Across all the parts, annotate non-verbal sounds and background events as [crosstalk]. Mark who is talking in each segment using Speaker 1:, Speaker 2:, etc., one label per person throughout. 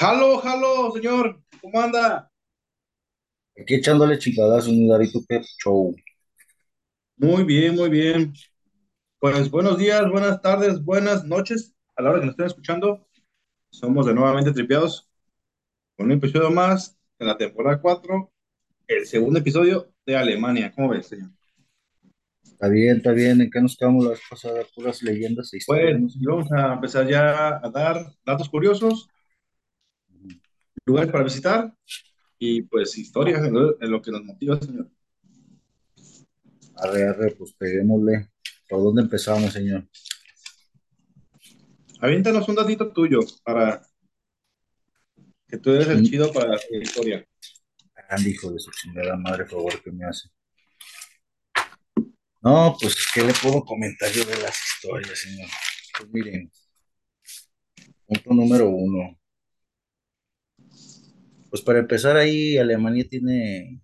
Speaker 1: Jalo, jalo, señor. ¿Cómo anda?
Speaker 2: Aquí echándole chingadas un Darito Pep Show.
Speaker 1: Muy bien, muy bien. Pues buenos días, buenas tardes, buenas noches. A la hora que nos estén escuchando, somos de nuevamente tripeados con un episodio más en la temporada 4, el segundo episodio de Alemania. ¿Cómo ves, señor?
Speaker 2: Está bien, está bien. ¿En qué nos quedamos la vez pasada? Puras leyendas e historias,
Speaker 1: Pues
Speaker 2: ¿no, señor?
Speaker 1: vamos a empezar ya a dar datos curiosos, lugares para visitar y pues historias en lo, en lo que nos motiva, señor.
Speaker 2: Arre, arre, pues peguémosle. ¿Por dónde empezamos, señor?
Speaker 1: Aviéntanos un datito tuyo para que tú eres el chido para la historia.
Speaker 2: grande hijo de su chingada madre, favor que me hace. No, pues, ¿qué le puedo comentar yo de las historias, señor? Pues miren, punto número uno. Pues para empezar ahí, Alemania tiene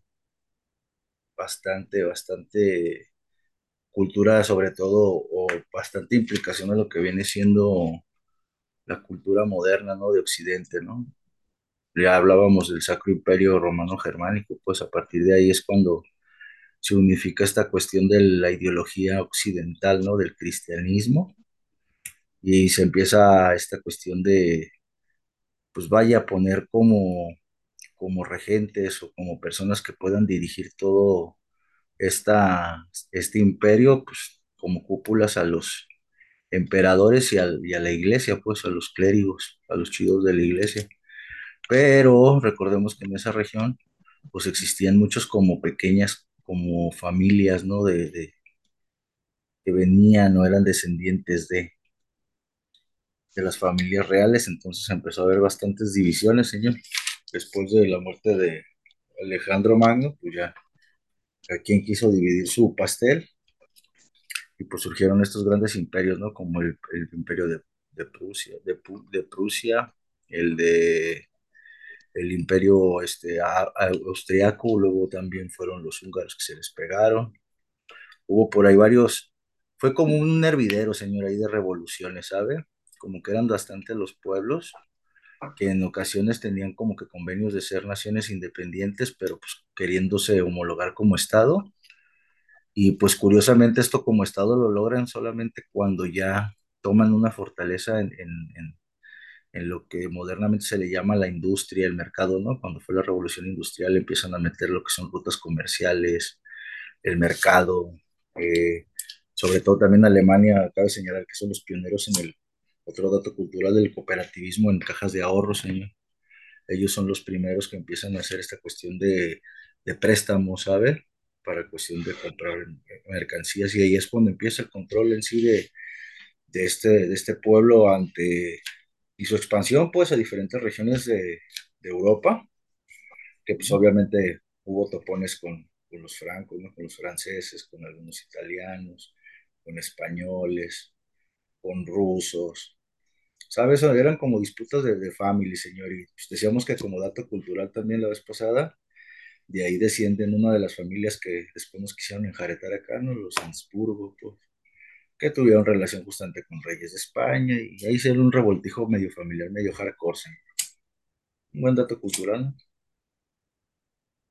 Speaker 2: bastante, bastante cultura, sobre todo, o bastante implicación en lo que viene siendo la cultura moderna, ¿no? De Occidente, ¿no? Ya hablábamos del Sacro Imperio Romano Germánico, pues a partir de ahí es cuando se unifica esta cuestión de la ideología occidental, ¿no? Del cristianismo y se empieza esta cuestión de, pues vaya a poner como, como regentes o como personas que puedan dirigir todo esta, este imperio, pues como cúpulas a los emperadores y, al- y a la iglesia, pues a los clérigos, a los chidos de la iglesia. Pero recordemos que en esa región, pues existían muchos como pequeñas, como familias, ¿no? De, de- que venían o eran descendientes de, de las familias reales, entonces empezó a haber bastantes divisiones, señor. Después de la muerte de Alejandro Magno, pues ya, a quien quiso dividir su pastel, y pues surgieron estos grandes imperios, ¿no? Como el, imperio de, Prusia, de, Prusia, el de el imperio este, austriaco, luego también fueron los húngaros que se les pegaron. Hubo por ahí varios, fue como un hervidero, señor, ahí de revoluciones, ¿sabe? Como que eran bastante los pueblos que en ocasiones tenían como que convenios de ser naciones independientes, pero pues queriéndose homologar como Estado. Y pues curiosamente esto como Estado lo logran solamente cuando ya toman una fortaleza en, en, en lo que modernamente se le llama la industria, el mercado, ¿no? Cuando fue la revolución industrial empiezan a meter lo que son rutas comerciales, el mercado, eh, sobre todo también Alemania, cabe señalar que son los pioneros en el, otro dato cultural del cooperativismo en cajas de ahorros, señor. Ellos son los primeros que empiezan a hacer esta cuestión de, de préstamos, ¿sabe? Para cuestión de comprar mercancías y ahí es cuando empieza el control en sí de, de este, de este pueblo ante y su expansión pues a diferentes regiones de, de Europa, que pues obviamente hubo topones con, con los francos, ¿no? con los franceses, con algunos italianos, con españoles, con rusos, ¿sabes? Eran como disputas de, de family, señor, y pues decíamos que como dato cultural también la vez pasada, de ahí descienden una de las familias que después nos quisieron enjaretar acá, ¿no? Los Habsburgo, pues, que tuvieron relación justamente con reyes de España, y ahí se un revoltijo medio familiar, medio hardcore. Un buen dato cultural,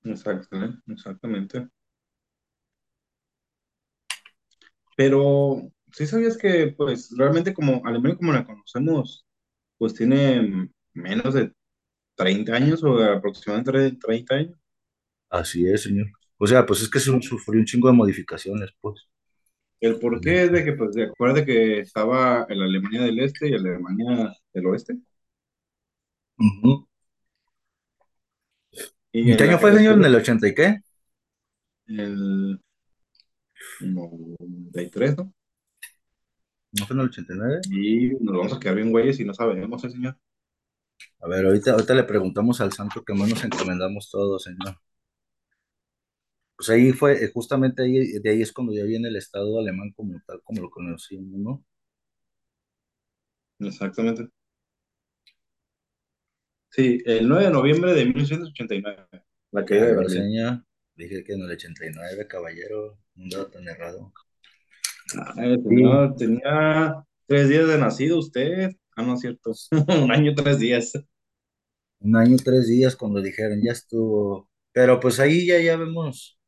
Speaker 2: ¿no?
Speaker 1: Exacto, ¿eh? exactamente. Pero, ¿sí sabías que, pues, realmente como Alemania como la conocemos, pues tiene menos de 30 años o aproximadamente 30 años?
Speaker 2: Así es, señor. O sea, pues es que su- sufrió un chingo de modificaciones, pues.
Speaker 1: El porqué es de que, pues, de acuerdo que estaba en la Alemania del Este y Alemania del Oeste,
Speaker 2: Ujú.
Speaker 1: y
Speaker 2: ¿En qué
Speaker 1: en
Speaker 2: año
Speaker 1: la
Speaker 2: fue, señor? ¿En el 80 y qué?
Speaker 1: el 93, ¿no?
Speaker 2: ¿No fue en el 89?
Speaker 1: Y nos vamos a quedar bien güeyes y no sabemos, ¿eh, señor?
Speaker 2: A ver, ahorita, ahorita le preguntamos al santo que más nos encomendamos todos, señor. Pues ahí fue, eh, justamente ahí, de ahí es cuando ya viene el Estado alemán como tal, como lo conocimos, ¿no?
Speaker 1: Exactamente. Sí, el 9 de noviembre de 1989, la caída de Berlín.
Speaker 2: Dije que en el 89, caballero, un dato tan errado.
Speaker 1: Ay,
Speaker 2: Sí,
Speaker 1: señor, tenía tres días de nacido usted. Ah, no es cierto. [laughs] Un año, tres días.
Speaker 2: Un año, tres días cuando dijeron, ya estuvo. Pero pues ahí ya, ya vemos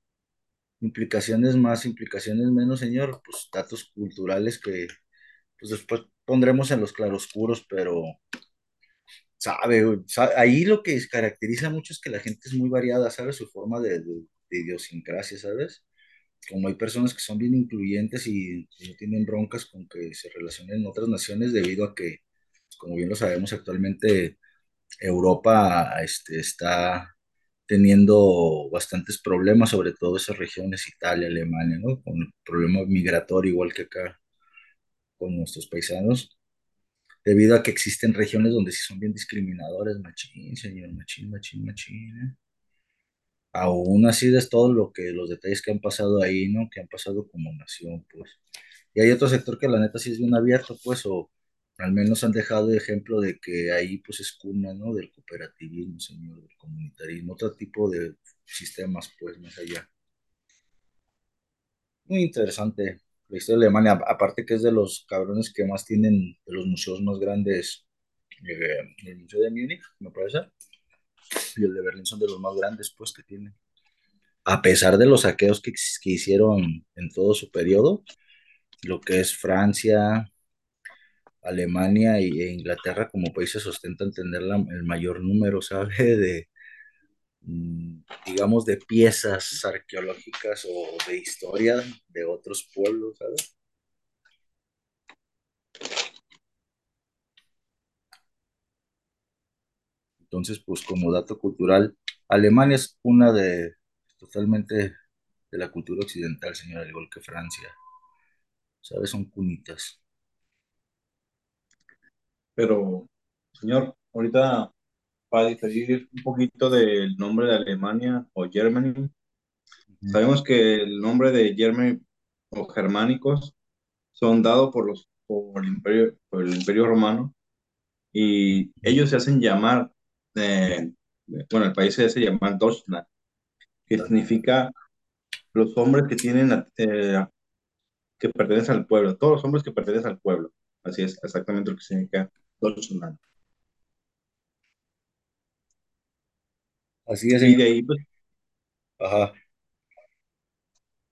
Speaker 2: implicaciones más, implicaciones menos, señor, pues datos culturales que pues después pondremos en los claroscuros, pero sabe, sa- ahí lo que caracteriza mucho es que la gente es muy variada, ¿sabes? Su forma de, de- de idiosincrasia, ¿sabes? Como hay personas que son bien incluyentes y no tienen broncas con que se relacionen en otras naciones debido a que, como bien lo sabemos actualmente, Europa este, está teniendo bastantes problemas, sobre todo esas regiones, Italia, Alemania, ¿no? Con el problema migratorio, igual que acá con nuestros paisanos, debido a que existen regiones donde sí son bien discriminadores, machín, señor, machín, machín, machín, ¿eh? Aún así es todo lo que, los detalles que han pasado ahí, ¿no? Que han pasado como nación, pues. Y hay otro sector que la neta sí es bien abierto, pues, o al menos han dejado de ejemplo de que ahí pues es cuna, ¿no? Del cooperativismo, señor, del comunitarismo, otro tipo de sistemas, pues, más allá. Muy interesante la historia de Alemania, aparte que es de los cabrones que más tienen, de los museos más grandes, eh, el Museo de Múnich, me parece, y el de Berlín son de los más grandes, pues, que tienen. A pesar de los saqueos que, que hicieron en todo su periodo, lo que es Francia, Alemania e Inglaterra como países ostentan tener el mayor número, ¿sabe? [laughs] De, mm, digamos, de piezas arqueológicas o de historia de otros pueblos, ¿sabes? Entonces, pues como dato cultural, Alemania es una de totalmente de la cultura occidental, señor, al igual que Francia, ¿sabes? Son cunitas.
Speaker 1: Pero, señor, ahorita para diferir un poquito del nombre de Alemania o Germany, sabemos que el nombre de Germany o germánicos son dados por los por el imperio, por el imperio romano y ellos se hacen llamar, bueno, el país se hace llamar Deutschland, que significa los hombres que tienen, eh, que pertenecen al pueblo, todos los hombres que pertenecen al pueblo. Así es exactamente lo que significa Deutschland.
Speaker 2: Así es,
Speaker 1: Y de ahí, pues,
Speaker 2: Ajá.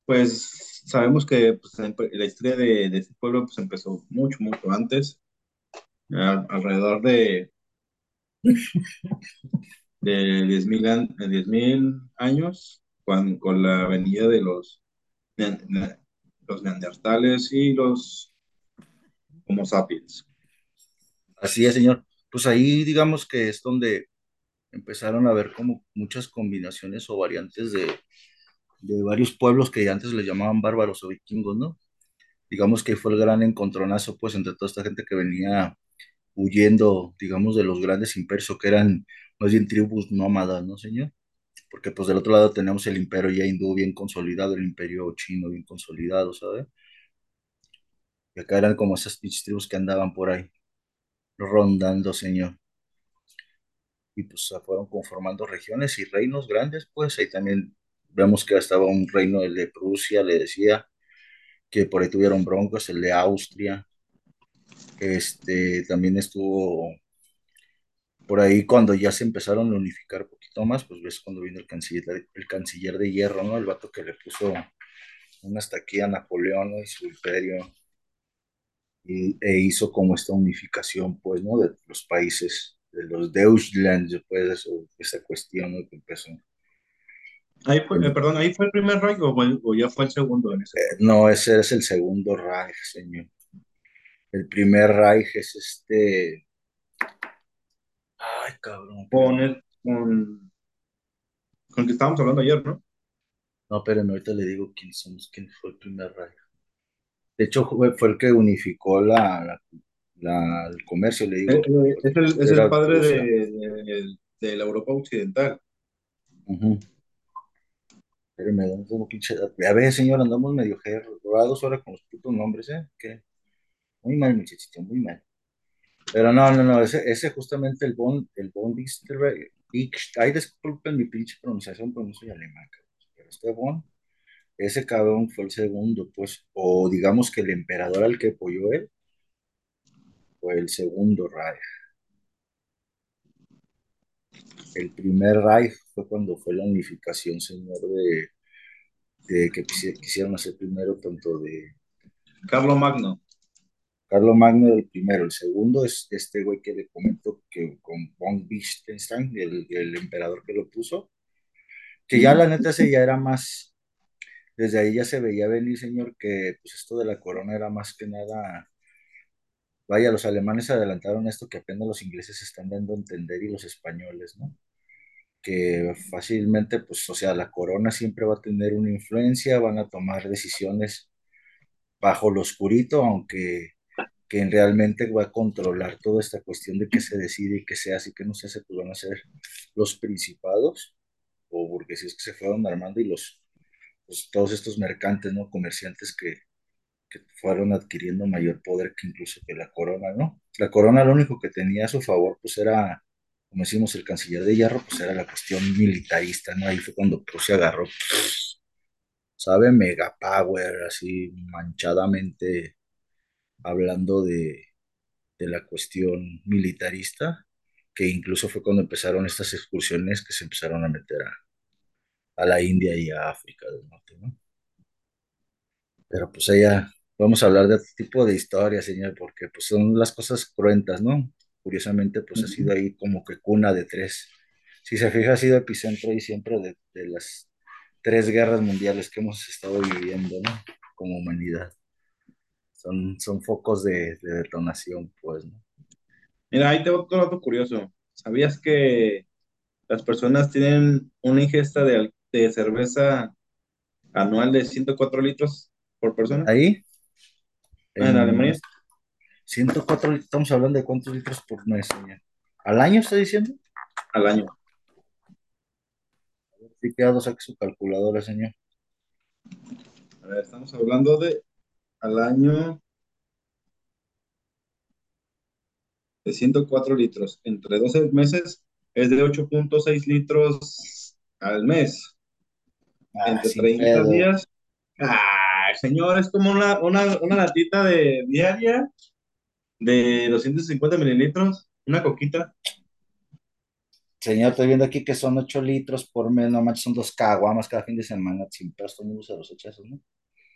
Speaker 1: pues sabemos que pues, la historia de, de este pueblo pues, empezó mucho, mucho antes, al- alrededor de, de 10.000 an- de 10.000 años, cuando, con la venida de los, los neandertales y los Homo sapiens.
Speaker 2: Así es, señor. Pues ahí digamos que es donde empezaron a ver como muchas combinaciones o variantes de, de varios pueblos que antes les llamaban bárbaros o vikingos, ¿no? Digamos que fue el gran encontronazo, pues, entre toda esta gente que venía huyendo, digamos, de los grandes imperios, que eran más bien tribus nómadas, ¿no, señor? Porque pues del otro lado tenemos el imperio ya hindú bien consolidado, el imperio chino bien consolidado, ¿sabes? Y acá eran como esas pinches tribus que andaban por ahí, rondando, señor. y pues se fueron conformando regiones y reinos grandes, pues ahí también vemos que estaba un reino, el de Prusia, le decía, que por ahí tuvieron broncos, el de Austria, este, también estuvo por ahí cuando ya se empezaron a unificar un poquito más, pues ves cuando vino el canciller, el canciller de hierro, ¿no? El vato que le puso una hasta aquí a Napoleón, ¿no? Y su imperio, y, e hizo como esta unificación, pues, ¿no? De los países, de los Deutschland, pues, eso, esa cuestión, ¿no? Que empezó.
Speaker 1: Ahí fue, eh, perdón, ahí fue el primer Reich o, ya fue el segundo en ese punto.
Speaker 2: No, ese es el segundo Reich, señor. El primer Reich es este. Ay, cabrón.
Speaker 1: Con, el- con, con el que estábamos hablando ayer, ¿no?
Speaker 2: No, espérame, ahorita le digo quién somos, quién fue el primer Reich. De hecho, fue, fue el que unificó la, la- la- el comercio, le
Speaker 1: Eh,
Speaker 2: digo.
Speaker 1: eh, Es el, es el padre de, de- de la Europa Occidental.
Speaker 2: Ujú. Espérame, ¿dónde tengo pinche dato? A ver, señor, andamos medio robados ahora con los putos nombres, ¿eh? Que muy mal, muchachito, muy mal. Pero no, no, no, ese, ese justamente el Bond, el Bond ay, disculpen mi pinche pronunciación, pero no alemán. Pero este Bond, ese cabrón fue el segundo, pues, o digamos que el emperador al que apoyó él fue el segundo Reich. el primer Reich fue cuando fue la unificación, señor, de, de que quisi- quisieron hacer primero tanto de
Speaker 1: Carlo Magno.
Speaker 2: Carlos Magno el primero, el segundo es este güey que le comento que con von Wittgenstein, el, el emperador que lo puso, que ya la neta ese ya era más, desde ahí ya se veía venir, señor, que pues esto de la corona era más que nada, vaya, los alemanes adelantaron esto que apenas los ingleses están dando a entender y los españoles, ¿no? Que fácilmente, pues, o sea, la corona siempre va a tener una influencia, van a tomar decisiones bajo lo oscurito, aunque que realmente va a controlar toda esta cuestión de qué se decide y qué se hace y qué no se hace, pues van a ser los principados o burguesías que se fueron armando y los, pues, todos estos mercantes, ¿no? Comerciantes que, que fueron adquiriendo mayor poder que incluso que la corona, ¿no? La corona lo único que tenía a su favor, pues era, como decimos, el canciller de hierro, pues era la cuestión militarista, ¿no? Ahí fue cuando pues, se agarró, pues, ¿sabe? Mega power, así manchadamente hablando de, de la cuestión militarista, que incluso fue cuando empezaron estas excursiones que se empezaron a meter a, a la India y a África del Norte, ¿no? Pero pues allá vamos a hablar de otro tipo de historias, señor, porque pues son las cosas cruentas, ¿no? Curiosamente, pues ha sido ahí como que cuna de tres. Si se fija, ha sido epicentro ahí siempre de, de las tres guerras mundiales que hemos estado viviendo, ¿no? Como humanidad. Son, son focos de, de detonación, pues, ¿no?
Speaker 1: Mira, ahí tengo otro dato curioso. ¿Sabías que las personas tienen una ingesta de, cerveza anual de 104 litros por persona?
Speaker 2: Ahí,
Speaker 1: En
Speaker 2: en
Speaker 1: Alemania,
Speaker 2: 104 litros, estamos hablando de cuántos litros por mes, señor. ¿Al año está diciendo?
Speaker 1: al año.
Speaker 2: Sí, quedado, saque su calculadora, señor.
Speaker 1: A ver, estamos hablando de al año de 104 litros. Entre 12 meses es de 8.6 litros al mes.
Speaker 2: Ah,
Speaker 1: Entre
Speaker 2: sin
Speaker 1: 30
Speaker 2: pedo.
Speaker 1: días. Señor, es como una, una, una latita de diaria de 250 mililitros. Una coquita.
Speaker 2: Señor, estoy viendo aquí que son 8 litros por mes, no manches, son dos caguamas cada fin de semana, sin pedo, todo el mundo se los echa esos, ¿no?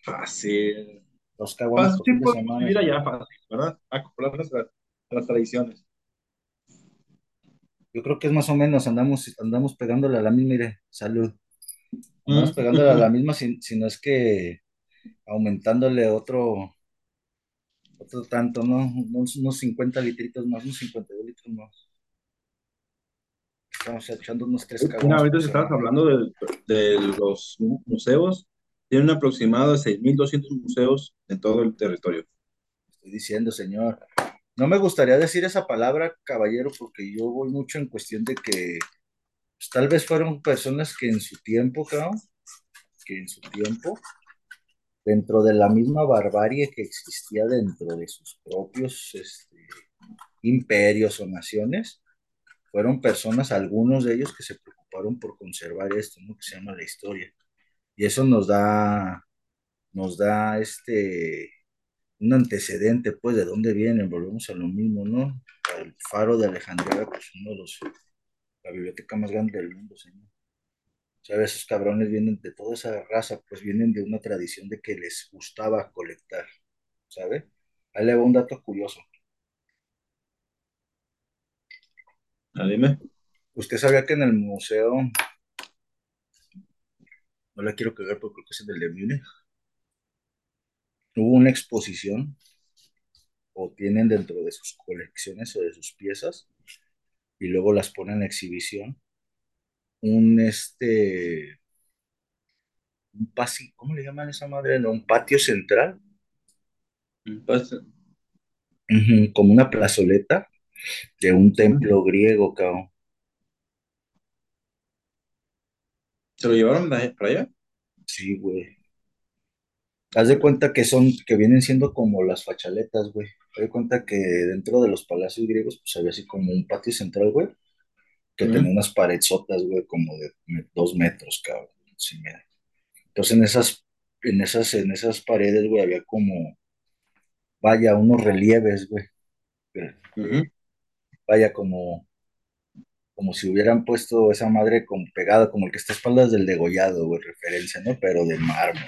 Speaker 1: Fácil.
Speaker 2: Dos caguamas
Speaker 1: Fácil, vivir allá fácil, ¿verdad? Acoplarnos a, a las tradiciones.
Speaker 2: Yo creo que es más o menos, andamos, andamos pegándole a la misma, mire, salud. Andamos
Speaker 1: Mm.
Speaker 2: pegándole a la [laughs] misma, si, si no es que aumentándole otro, otro tanto, ¿no? Unos, unos 50 litritos más, unos 52 litros más. Estamos echando unos 3
Speaker 1: Mira,
Speaker 2: caguamas
Speaker 1: ahorita estabas hablando de, de los mu- museos, tienen un aproximado de 6.200 museos en todo el territorio.
Speaker 2: Estoy diciendo, señor. No me gustaría decir esa palabra, caballero, porque yo voy mucho en cuestión de que pues, tal vez fueron personas que en su tiempo, creo, que en su tiempo, dentro de la misma barbarie que existía dentro de sus propios este, imperios o naciones, fueron personas, algunos de ellos, que se preocuparon por conservar esto, ¿no? Que se llama la historia. Y eso nos da, nos da este, un antecedente, pues, de dónde vienen, volvemos a lo mismo, ¿no? El Faro de Alejandría, pues, uno de los, la biblioteca más grande del mundo, señor. ¿Sabes? Esos cabrones vienen de toda esa raza, pues vienen de una tradición de que les gustaba colectar, ¿sabe? Ahí le va un dato curioso.
Speaker 1: Ah, dime.
Speaker 2: ¿Usted sabía que en el museo, no le quiero cagar porque creo que es en el de Múnich, hubo una exposición o tienen dentro de sus colecciones o de sus piezas y luego las ponen en exhibición. Un este un pasi, ¿cómo le llaman a esa madre? No, un patio central,
Speaker 1: Pues,
Speaker 2: ujú, como una plazoleta de un templo griego, cabrón.
Speaker 1: ¿Se lo llevaron de- para allá?
Speaker 2: Sí, güey. Haz de cuenta que son, que vienen siendo como las fachaletas, güey. Haz de cuenta que dentro de los palacios griegos, pues había así como un patio central, güey, que
Speaker 1: Ujú.
Speaker 2: tenía unas paredzotas, güey, como de me- dos metros, cabrón. Sí, mira. Entonces en esas, en esas, en esas paredes, güey, había como, vaya, unos relieves, güey.
Speaker 1: Ujú.
Speaker 2: Vaya, como, como si hubieran puesto esa madre como pegada, como el que está a espaldas del degollado, güey, referencia, ¿no? Pero de mármol,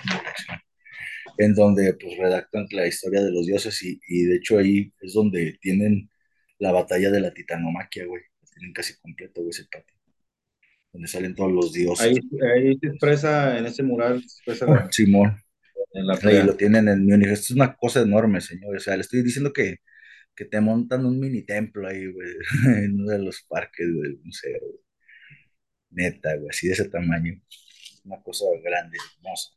Speaker 2: en donde pues redactan la historia de los dioses y, y de hecho ahí es donde tienen la batalla de la titanomaquia, güey, tienen casi completo, güey, ese patio, donde salen todos los
Speaker 1: Ahí,
Speaker 2: dioses.
Speaker 1: ahí se expresa, en ese mural, se expresa
Speaker 2: Oh,
Speaker 1: la,
Speaker 2: Simón,
Speaker 1: en la
Speaker 2: ahí lo tienen en Múnich, esto es una cosa enorme, señor, o sea, le estoy diciendo que, que te montan un mini templo ahí, güey, [laughs] en uno de los parques del museo, güey. neta, güey, así de ese tamaño, una cosa grande, hermosa.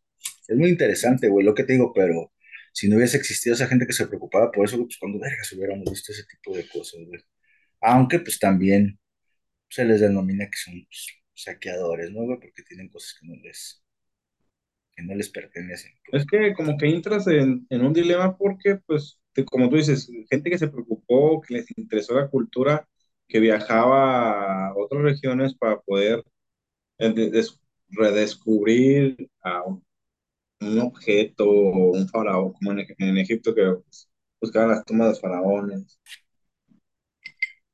Speaker 2: Es muy interesante, güey, lo que te digo, pero si no hubiese existido esa gente que se preocupaba por eso, pues cuando vergas hubiéramos visto ese tipo de cosas, güey. Aunque pues también se les denomina que son pues, saqueadores, ¿no, güey? Porque tienen cosas que no les, que no les pertenecen.
Speaker 1: Es que como que entras en, un dilema porque, pues, como tú dices, gente que se preocupó, que les interesó la cultura, que viajaba a otras regiones para poder eh, de- des- redescubrir un, objeto un faraón, como en Egipto que pues, buscaban las tumbas de los faraones.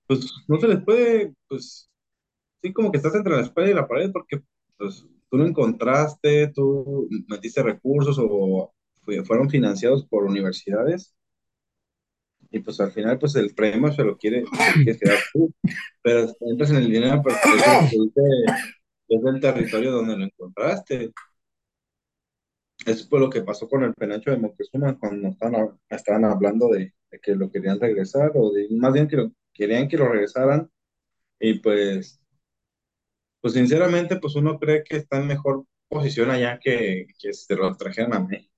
Speaker 1: Pues no se les puede, pues, sí, como que estás entre la espalda y la pared porque, pues, tú lo encontraste, tú metiste recursos o fue- fueron financiados por universidades y pues al final pues el premio se lo quiere, quedar tú, pero entras en el dinero pero es el, territorio donde lo encontraste. Eso fue lo que pasó con el penacho de Moctezuma cuando estaban, estaban hablando de, de que lo querían regresar o de, más bien que lo, querían que lo regresaran. Y pues, pues sinceramente pues uno cree que está en mejor posición allá que, que se lo trajeran a México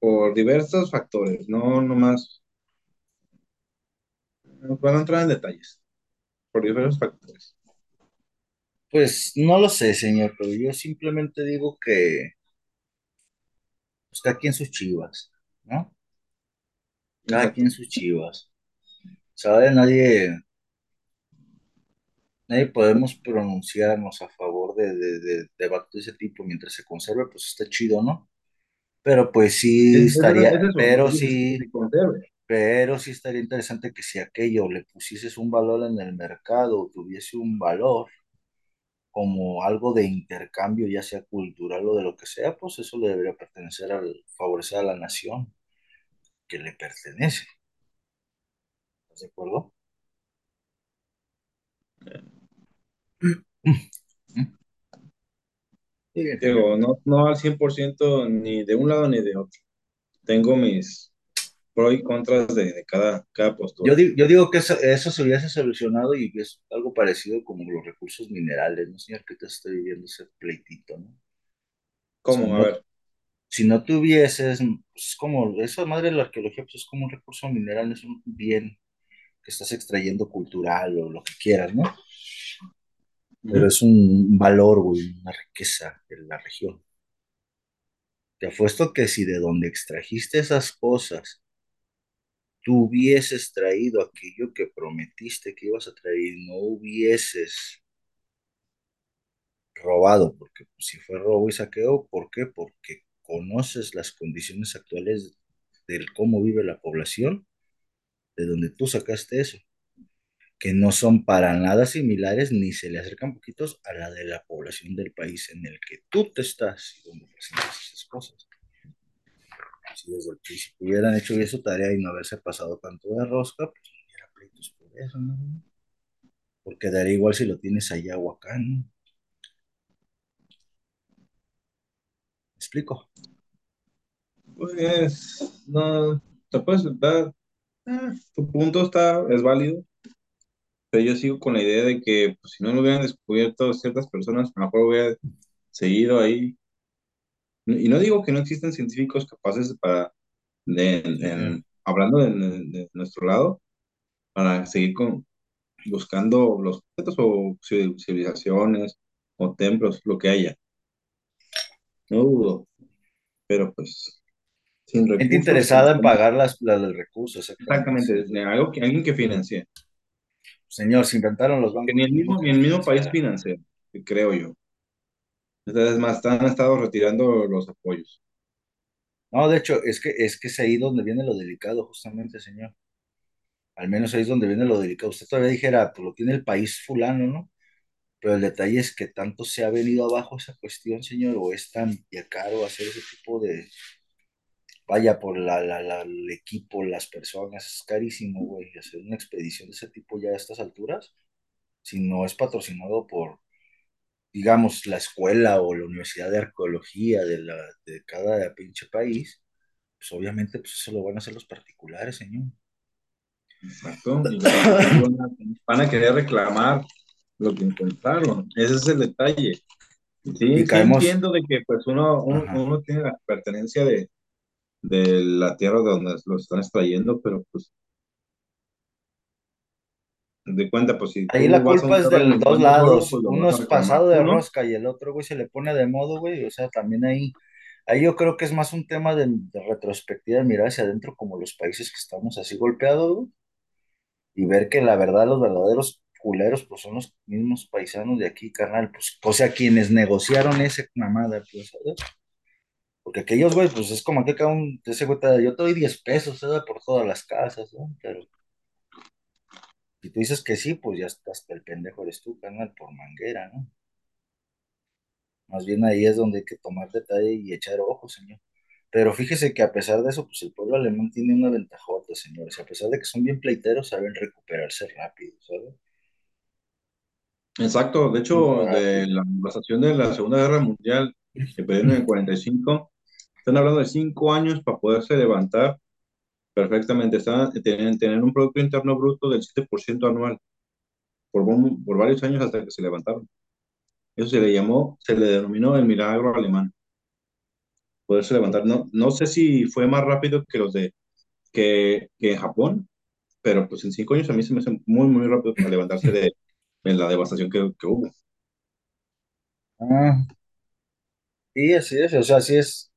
Speaker 1: por diversos factores, no nomás, no puedo entrar en detalles, por diversos factores.
Speaker 2: Pues no lo sé, señor, pero yo simplemente digo que pues, cada quien sus chivas, ¿no? Cada
Speaker 1: Exacto.
Speaker 2: quien sus chivas. ¿Sabe? Nadie, nadie podemos pronunciarnos a favor de, de, de debates de ese tipo mientras se conserve, pues está chido, ¿no? Pero pues
Speaker 1: Es,
Speaker 2: sí
Speaker 1: es,
Speaker 2: estaría,
Speaker 1: eso,
Speaker 2: pero sí, pero sí estaría interesante que si aquello le pusieses un valor en el mercado, tuviese un valor como algo de intercambio, ya sea cultural o de lo que sea, pues eso le debería pertenecer al favorecer a la nación que le pertenece. ¿Estás de acuerdo? Señor.
Speaker 1: Digo, no, no al 100% ni de un lado ni de otro. Tengo mis pros y contras de, de cada, cada
Speaker 2: Yo,
Speaker 1: postura.
Speaker 2: di- yo digo que eso, eso se hubiese solucionado y que es algo parecido como los recursos minerales, ¿no, señor? Que te estoy viviendo ese pleitito, ¿no? O sea,
Speaker 1: ¿Cómo? A
Speaker 2: no,
Speaker 1: ver,
Speaker 2: si no tuvieses, pues como, esa madre de la arqueología, pues es como un recurso mineral, no es un bien que estás extrayendo cultural o lo que quieras, ¿no? Pero es un valor, güey, una riqueza de la región. Te apuesto que si de donde extrajiste esas cosas tú hubieses traído aquello que prometiste que ibas a traer y no hubieses robado, porque si fue robo y saqueo, ¿por qué? Porque conoces las condiciones actuales del cómo vive la población, de donde tú sacaste eso, que no son para nada similares ni se le acercan poquitos a la de la población del país en el que tú te estás y donde presentas esas cosas. Si desde el principio hubieran hecho bien su tarea y no haberse pasado tanto de rosca, pues no hubiera pleitos por eso, ¿no? Porque daría igual si lo tienes allá o acá, ¿no? ¿Me explico?
Speaker 1: Pues, no, te puedes dar, eh, tu punto está, es válido, pero yo sigo con la idea de que pues, si no lo hubieran descubierto ciertas personas, a lo mejor hubiera seguido ahí. Y no digo que no existen científicos capaces para, de, en- hablando de, de nuestro lado, para seguir con, buscando los objetos o ci- civilizaciones o templos, lo que haya. No dudo, pero pues sin
Speaker 2: Gente
Speaker 1: recursos,
Speaker 2: interesada
Speaker 1: sin,
Speaker 2: en pagar las, las del recurso, exactamente.
Speaker 1: de algo que, alguien que financie,
Speaker 2: Señor, se inventaron los
Speaker 1: que ni
Speaker 2: bancos
Speaker 1: el mismo, ni el mismo país financia, que creo yo. Entonces, más, han estado retirando los apoyos.
Speaker 2: No, de hecho, es que, es que es ahí donde viene lo delicado, justamente, señor. Al menos ahí es donde viene lo delicado. Usted todavía dijera, pues lo tiene el país fulano, ¿no? Pero el detalle es que tanto se ha venido abajo esa cuestión, señor, o es tan ya caro hacer ese tipo de, vaya, por la, la, la- el equipo, las personas, es carísimo, güey, hacer una expedición de ese tipo ya a estas alturas, si no es patrocinado por, digamos, la escuela o la Universidad de Arqueología de, la, de cada pinche país, pues obviamente pues eso lo van a hacer los particulares, señor.
Speaker 1: Exacto. Van a, querer reclamar lo que encontraron. Ese es el detalle. Sí, sí
Speaker 2: caemos,
Speaker 1: entiendo de que pues uno, uno tiene la pertenencia de, de la tierra de donde lo están extrayendo, pero pues de cuenta, pues si
Speaker 2: Ahí la culpa es de los dos lados.
Speaker 1: pues
Speaker 2: Uno es pasado de rosca y el otro, güey, se le pone de modo, güey. O sea, también ahí, ahí yo creo que es más un tema de, de retrospectiva, mirar hacia adentro como los países que estamos así golpeados, güey, y ver que la verdad, los verdaderos culeros, pues son los mismos paisanos de aquí, carnal. Pues, o sea, quienes negociaron esa mamada, pues, ¿sabes? Porque aquellos, güey, pues es como que cada un, ese güey, yo te doy 10 pesos, ¿sabes? Por todas las casas, ¿no? Pero si tú dices que sí, pues ya estás, el pendejo eres tú, carnal, por manguera, ¿no? Más bien ahí es donde hay que tomar detalle y echar ojo, señor. Pero fíjese que a pesar de eso, pues el pueblo alemán tiene una ventajota, señores. A pesar de que son bien pleiteros, saben recuperarse rápido, ¿sabes?
Speaker 1: Exacto. De hecho, de la devastación de la Segunda Guerra Mundial que perdieron en el 45, están hablando de cinco años para poderse levantar perfectamente. Están, tienen, tener un Producto Interno Bruto del 7% anual por, un- por varios años hasta que se levantaron. Eso se le llamó, se le denominó el milagro alemán, poderse levantar. No, no sé si fue más rápido que los de que, que en Japón, pero pues en cinco años a mí se me hace muy, muy rápido para levantarse de, de la devastación que, que hubo.
Speaker 2: Ah, sí, así es. O sea, sí es.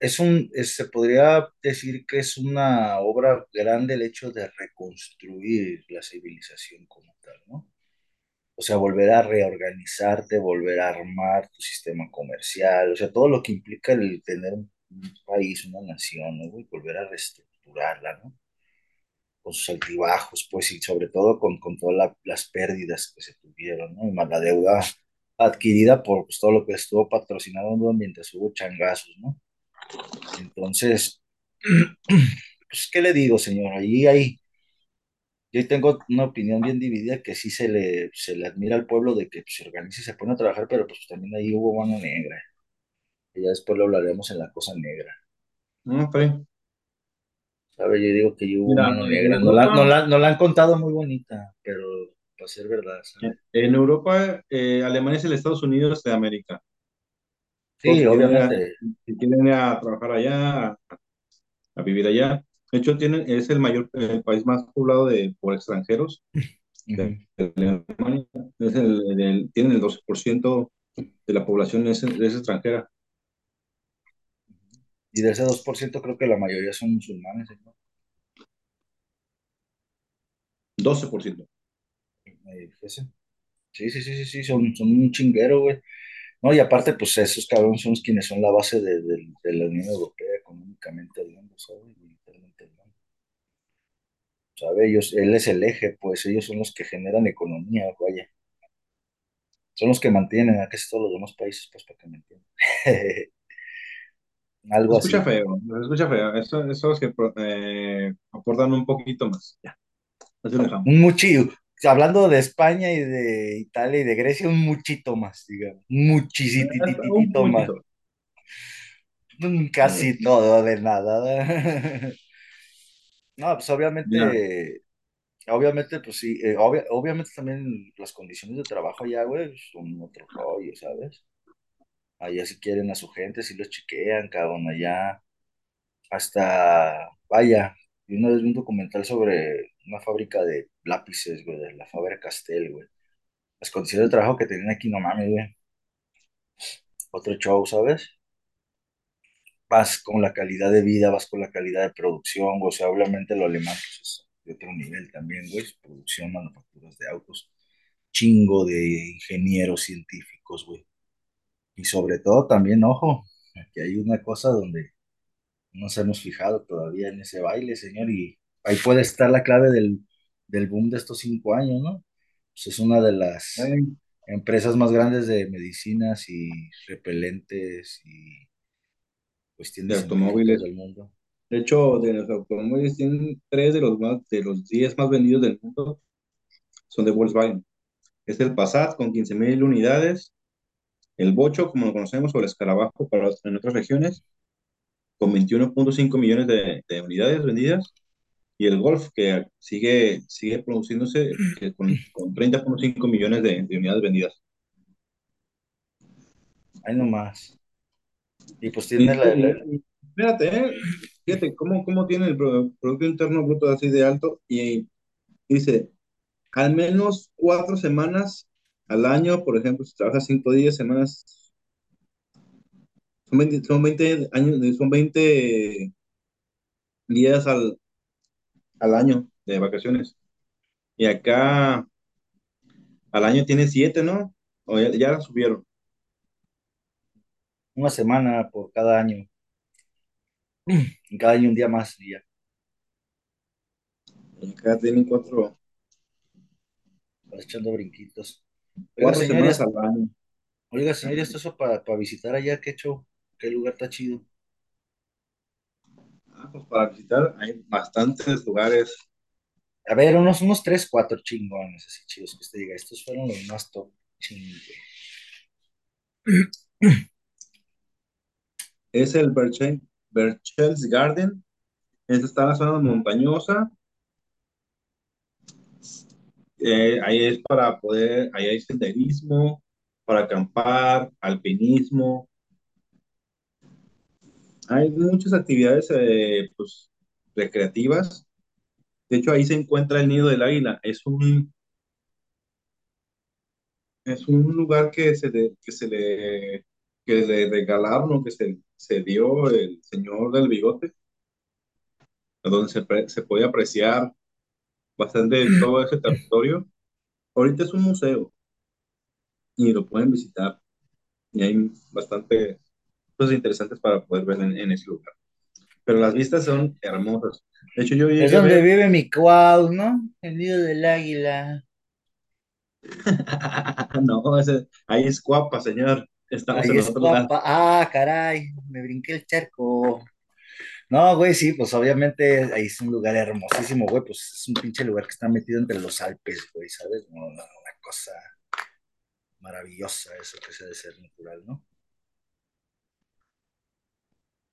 Speaker 2: Es un, se podría decir que es una obra grande el hecho de reconstruir la civilización como tal, ¿no? O sea, volver a reorganizarte, volver a armar tu sistema comercial, o sea, todo lo que implica el tener un, país, una nación, ¿no? güey? Volver a reestructurarla, ¿no? Con sus altibajos, pues, y sobre todo con, con todas la- las pérdidas que se tuvieron, ¿no? Y más la deuda adquirida por pues, todo lo que estuvo patrocinado mientras hubo changazos, ¿no? Entonces, [clears throat] pues, ¿qué le digo, señor? Allí hay, yo tengo una opinión bien dividida que sí se le, se le admira al pueblo de que pues, se organice y se pone a trabajar, pero pues también ahí hubo mano negra. Y ya después lo hablaremos en la cosa negra.
Speaker 1: Bien.
Speaker 2: ¿Sabe? Yo digo que hubo
Speaker 1: Mira,
Speaker 2: mano negra. No la, no la, no la han contado muy bonita, pero para ser verdad, ¿sabe?
Speaker 1: en Europa, eh, Alemania es el Estados Unidos de América.
Speaker 2: Sí, obviamente.
Speaker 1: se quieren ir a trabajar allá, a, a vivir allá. De hecho, tienen, es el mayor, el país más poblado de, por extranjeros de, Alemania. Es el, el- tienen el 12% de la población es, es extranjera.
Speaker 2: Y de ese 2% creo que la mayoría son musulmanes, ¿no?
Speaker 1: 12%.
Speaker 2: Eh, ese. Sí, sí, sí, sí, sí, son, son un chinguero, güey. No, y aparte, pues esos cabrones son quienes son la base de, de- de la Unión Europea económicamente hablando, ¿sabes? Militarmente hablando. ¿Sabe? Ellos, él es el eje, pues ellos son los que generan economía, vaya. Son los que mantienen a casi todos los demás países, pues para que me entiendan. [laughs]
Speaker 1: Se escucha feo, se escucha feo. Eso, eso es que eh, aportan un poquito más. Ya, así lo dejamos.
Speaker 2: Un muchillo. Hablando de España y de Italia y de Grecia, un muchito más, digamos. Muchisitititito más. Casi todo de nada. [laughs] No, pues obviamente Obviamente, pues sí, eh, obvia- obviamente también las condiciones de trabajo allá, güey, son otro rollo, ¿sabes? Allá si quieren a su gente, si los chequean, cabrón, allá hasta, vaya, y una vez vi un documental sobre una fábrica de lápices, güey, de la fábrica Castell, güey. Las condiciones de trabajo que tenían aquí, no mames, güey. Otro show, ¿sabes? Vas con la calidad de vida, vas con la calidad de producción, güey, o sea, obviamente lo alemán, pues es de otro nivel también, güey, producción, manufacturas de autos chingo de ingenieros científicos, güey. Y sobre todo también, ojo, aquí hay una cosa donde no nos hemos fijado todavía en ese baile, señor, y ahí puede estar la clave del, del boom de estos cinco años, ¿no? Pues es una de las empresas más grandes de medicinas y repelentes y
Speaker 1: de
Speaker 2: cuestiones científicas
Speaker 1: automóviles.
Speaker 2: del mundo.
Speaker 1: De hecho, de los automóviles tienen tres de los más, de los 10 más vendidos del mundo son de Volkswagen. Es el Passat con 15.000 unidades, el Bocho, como lo conocemos, o el Escarabajo para en otras regiones, con 21.5 millones de, de unidades vendidas, y el Golf, que sigue, sigue produciéndose con, con 30.5 millones de, de unidades vendidas.
Speaker 2: Ahí nomás. Y pues tiene la, la-
Speaker 1: fíjate, ¿eh? Fíjate cómo, cómo tiene el Pro- Producto Interno Bruto así de alto y dice, al menos cuatro semanas al año, por ejemplo, si trabajas cinco días, semanas, son 20, son 20 años, son 20 días al, al año de vacaciones. Y acá al año tiene siete, ¿no? O ya, ya la subieron.
Speaker 2: una semana por cada año. Y cada año un día más y ya.
Speaker 1: Y acá tienen cuatro,
Speaker 2: Vas echando brinquitos. Oiga,
Speaker 1: cuatro
Speaker 2: señor, ¿y
Speaker 1: semanas
Speaker 2: es-
Speaker 1: al año.
Speaker 2: oiga, señor, ¿y esto eso para, para visitar allá? ¿Qué hecho? ¿Qué lugar está chido?
Speaker 1: Pues para visitar hay bastantes lugares.
Speaker 2: A ver, unos, unos tres, cuatro chingones así chidos que usted diga. Estos fueron los más top chingue.
Speaker 1: Es el Berchel, Berchel's Garden. Esta está en la zona montañosa. Eh, ahí es para poder, ahí hay senderismo, para acampar, alpinismo. Hay muchas actividades eh, pues, recreativas. De hecho, ahí se encuentra el Nido del Águila. Es un, es un lugar que se, que se le, que le regalaron o que se, se dio el señor del bigote, donde se, se puede apreciar bastante todo ese territorio. Ahorita es un museo y lo pueden visitar y hay bastante cosas interesantes para poder ver en, en ese lugar. Pero las vistas son hermosas. De hecho, yo
Speaker 2: Es donde
Speaker 1: ver,
Speaker 2: vive mi cuau, ¿no? El nido del águila. [laughs]
Speaker 1: no, ese- ahí es Cuapa, señor. Estamos
Speaker 2: Ahí
Speaker 1: en
Speaker 2: es
Speaker 1: otro lado.
Speaker 2: guapa. Ah, caray, me brinqué el charco. No, güey, sí, pues obviamente ahí es un lugar hermosísimo, güey, pues es un pinche lugar que está metido entre los Alpes, güey, ¿sabes? Una cosa maravillosa eso que se debe ser natural, ¿no?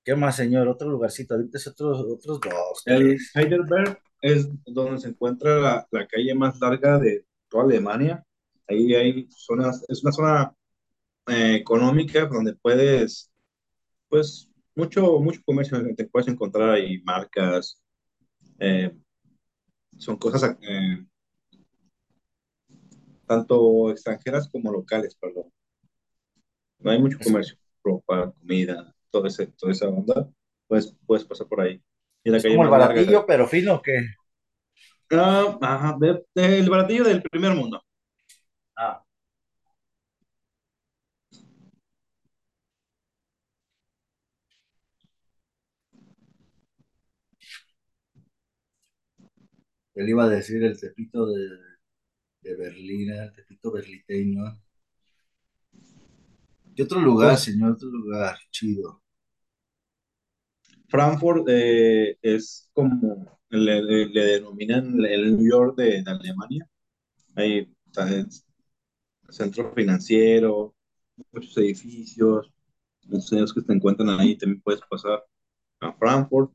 Speaker 2: ¿Qué más, señor? Otro lugarcito, ahorita es otros, otros dos,
Speaker 1: El. Heidelberg es donde se encuentra la, la calle más larga de toda Alemania. Ahí hay zonas, es una zona eh, económica donde puedes, pues, mucho, mucho comercio, te puedes encontrar ahí marcas, eh, son cosas eh, tanto extranjeras como locales, perdón. No hay mucho comercio, ropa, comida, todo ese, toda esa onda, pues puedes pasar por ahí. Y la
Speaker 2: es
Speaker 1: calle
Speaker 2: como el
Speaker 1: larga.
Speaker 2: baratillo, pero fino, ¿o ¿qué?
Speaker 1: Ah, ajá, de- de- el baratillo del primer mundo.
Speaker 2: Ah, él iba a decir el tepito de, de Berlín, el tepito berliteño. ¿Qué otro lugar,
Speaker 1: Pues
Speaker 2: señor? Otro lugar chido.
Speaker 1: Frankfurt eh, es como le, le- le denominan el New York de, de Alemania. Hay está el centro financiero, muchos edificios, museos que se encuentran ahí. También puedes pasar a Frankfurt.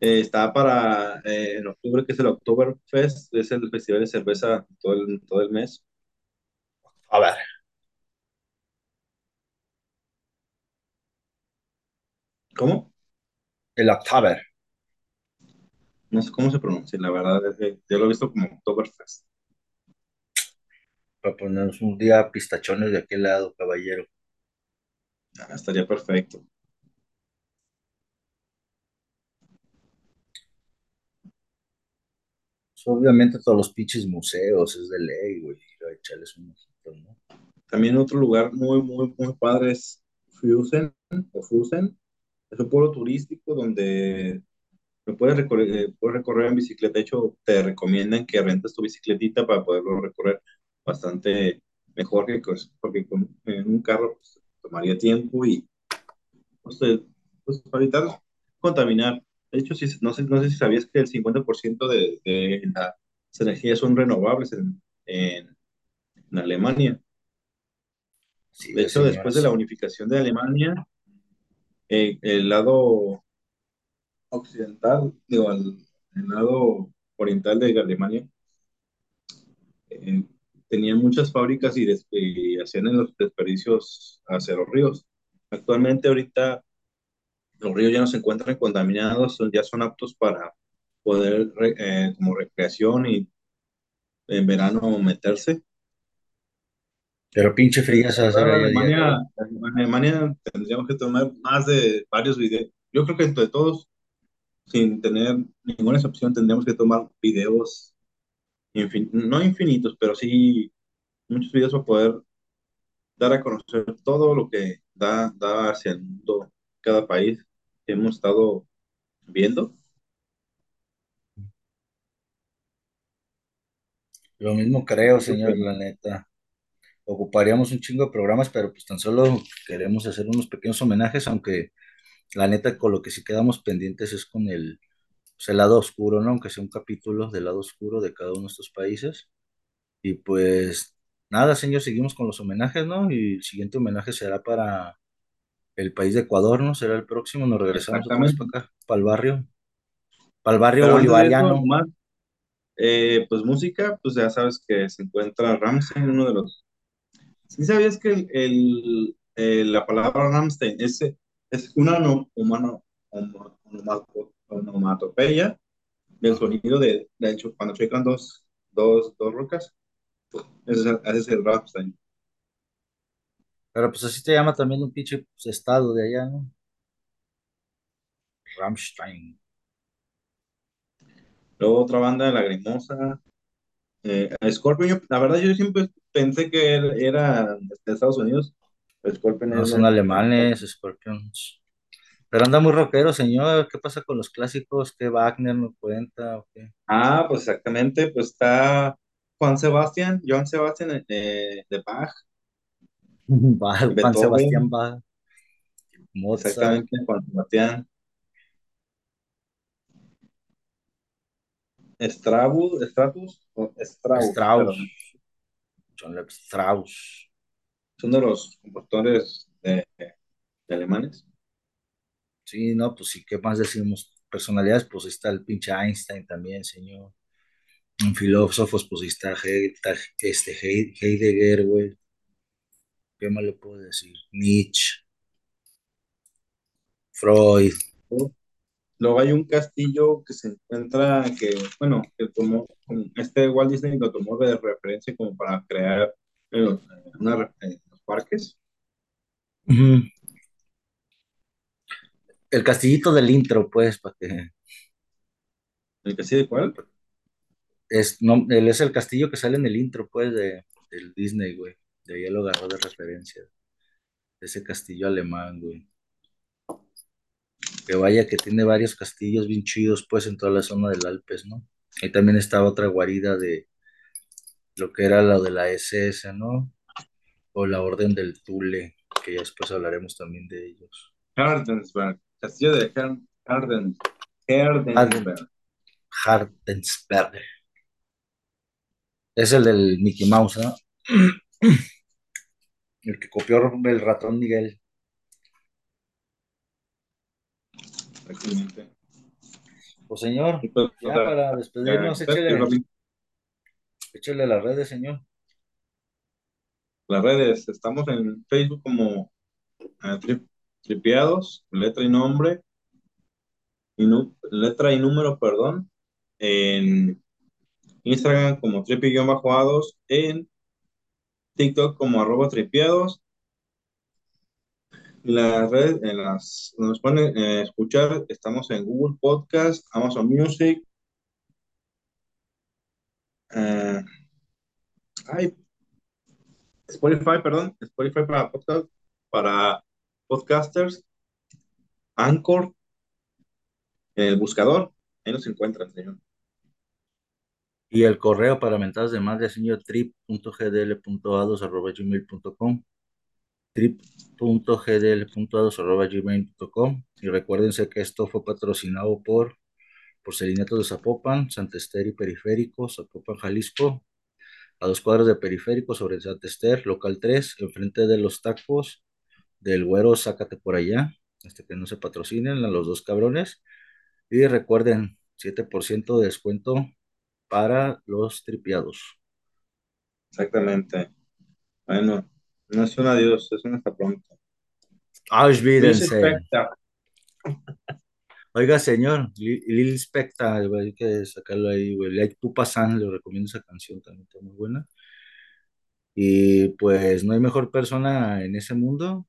Speaker 1: Eh, está para eh, en octubre, que es el Oktoberfest, es el festival de cerveza todo el, todo el mes.
Speaker 2: A ver,
Speaker 1: ¿Cómo?
Speaker 2: el October.
Speaker 1: No sé cómo se pronuncia, la verdad. es que yo lo he visto como Oktoberfest.
Speaker 2: Para ponernos un día pistachones de aquel lado, caballero.
Speaker 1: Ah, estaría perfecto.
Speaker 2: Pues, obviamente todos los pinches museos, es de ley, güey. Ir a echarles un ojito, ¿no?
Speaker 1: También otro lugar muy, muy, muy padre es Fusen, o Fusen. es un pueblo turístico donde lo puedes recorrer, eh, puedes recorrer en bicicleta. De hecho, te recomiendan que rentes tu bicicletita para poderlo recorrer bastante mejor que porque con, en un carro pues, tomaría tiempo y pues, pues, para evitar contaminar. De hecho, si, no, sé, no sé si sabías que el 50% de, de las energías son renovables en, en, en Alemania.
Speaker 2: Sí,
Speaker 1: De hecho, después de la unificación de Alemania, eh, el lado occidental, digo, el, el lado oriental de Alemania, eh, tenían muchas fábricas y, des- y hacían los desperdicios hacia los ríos. Actualmente, ahorita, los ríos ya no se encuentran contaminados, ya son aptos para poder, eh, como recreación y en verano meterse.
Speaker 2: Pero pinche
Speaker 1: Eh,
Speaker 2: frío se
Speaker 1: la
Speaker 2: va a hacer
Speaker 1: verdad,
Speaker 2: allá diario.
Speaker 1: Alemania, Alemania tendríamos que tomar más de varios videos. Yo creo que entre todos, sin tener ninguna excepción, tendríamos que tomar videos, infin- no infinitos, pero sí muchos videos para poder dar a conocer todo lo que da, da hacia el mundo cada país que hemos estado viendo.
Speaker 2: Lo mismo creo, señor, la neta. Ocuparíamos un chingo de programas, pero pues tan solo queremos hacer unos pequeños homenajes, aunque la neta con lo que sí quedamos pendientes es con el, pues, el lado oscuro, ¿no? Aunque sea un capítulo del lado oscuro de cada uno de estos países. Y pues nada, señor, seguimos con los homenajes, ¿no? Y el siguiente homenaje será para el país de Ecuador, ¿no? Será el próximo, nos regresamos otra vez para acá, para el barrio, para el barrio
Speaker 1: Pero eso,
Speaker 2: bolivariano.
Speaker 1: nomás, eh, pues música, pues ya sabes que se encuentra Rammstein, uno de los... ¿Sí sabías que el, el- eh, la palabra Rammstein es, es una no- humano, onomatopeya del sonido de, de hecho, cuando chocan dos, dos, dos rocas? Ese es, ese es el Rammstein.
Speaker 2: Pero pues así te llama también un pinche pues, estado de allá, ¿no? Rammstein.
Speaker 1: Luego otra banda, Lagrimosa, eh, Scorpion, yo- la verdad yo siempre pensé que era, era de Estados Unidos, Scorpion
Speaker 2: No son alemanes, Scorpions. Pero anda muy rockero, señor. ¿Qué pasa con los clásicos? ¿Qué Wagner no cuenta? ¿O qué?
Speaker 1: Ah, pues exactamente, pues está Juan Sebastián, Joan Sebastián eh, de Bach, [laughs]
Speaker 2: Bach, Juan Sebastián Bach, Mozart,
Speaker 1: exactamente, Juan Sebastián, Strauss, Stratus, Strauss,
Speaker 2: John Lev Strauss.
Speaker 1: son de los compositores de, de alemanes.
Speaker 2: Sí, no, pues sí, ¿qué más decimos? Personalidades, pues está el pinche Einstein también, señor. En filósofos, pues está He- este, He- Heidegger, güey. ¿Qué más le puedo decir? Nietzsche, Freud.
Speaker 1: Luego hay un castillo que se encuentra, que, bueno, que tomó, este Walt Disney lo tomó de referencia como para crear eh, los, una re- eh, los parques.
Speaker 2: El castillito del intro, pues, para que
Speaker 1: ¿El castillo de cuál?
Speaker 2: es, no, él es el castillo que sale en el intro, pues, de, del Disney, güey. De ahí lo agarró de referencia. Ese castillo alemán, güey. Que vaya que tiene varios castillos bien chidos, pues, en toda la zona del Alpes, ¿no? Ahí también está otra guarida de lo que era la de la SS, ¿no? O la Orden del Tule, que ya después hablaremos también de ellos.
Speaker 1: Hardensberg, castillo de Harden,
Speaker 2: Harden-
Speaker 1: Herdensberg.
Speaker 2: Hartensberg. Es el del Mickey Mouse, ¿no? [clears throat] El que copió el ratón Miguel.
Speaker 1: Exactamente.
Speaker 2: Pues señor,
Speaker 1: pues,
Speaker 2: ya para
Speaker 1: eh,
Speaker 2: despedirnos,
Speaker 1: ¿sabes qué,
Speaker 2: échele,
Speaker 1: Robin?
Speaker 2: échele las redes, señor.
Speaker 1: Las redes, estamos en Facebook como eh, Trip- Tripeados, letra y nombre, y nu- letra y número, perdón, en Instagram como tripi-ados, en TikTok como arroba tripiados. Las redes, en las, nos pueden eh, escuchar, estamos en Google Podcast, Amazon Music, eh, Spotify, perdón, Spotify para podcast, para podcasters. Anchor, en el buscador, ahí nos encuentran, señor.
Speaker 2: Y el correo para mentadas de madre, señor trip.gdl.ados.gmail.com trip.gdl.ados.gmail.com Y recuérdense que esto fue patrocinado por Porcelinato de Zapopan, Santa Esther y Periférico, Zapopan, Jalisco, a dos cuadras de Periférico sobre Santa Esther, local 3, enfrente de los tacos del güero, sácate por allá, este que no se patrocinen a los dos cabrones. Y recuerden, 7% de descuento para los tripiados.
Speaker 1: Exactamente. Bueno, no es un adiós, es un hasta pronto. Respecta.
Speaker 2: Oiga, señor, Li- Lil Specta, hay que sacarlo ahí, güey. Like Tu Pasan, le recomiendo esa canción, también está muy buena. Y pues no hay mejor persona en ese mundo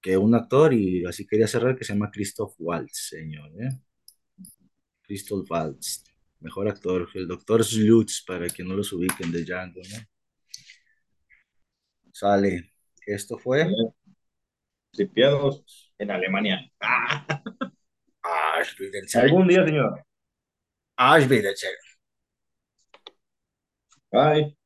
Speaker 2: que un actor, y así quería cerrar, que se llama Christoph Waltz, señor, ¿eh? Christoph Waltz, mejor actor. El doctor Slutz, para que no los ubiquen de Django, ¿no? Sale. Esto fue
Speaker 1: Tripiados en Alemania. Ah, [laughs] algún día, señor.
Speaker 2: Auschwitz.
Speaker 1: Bye.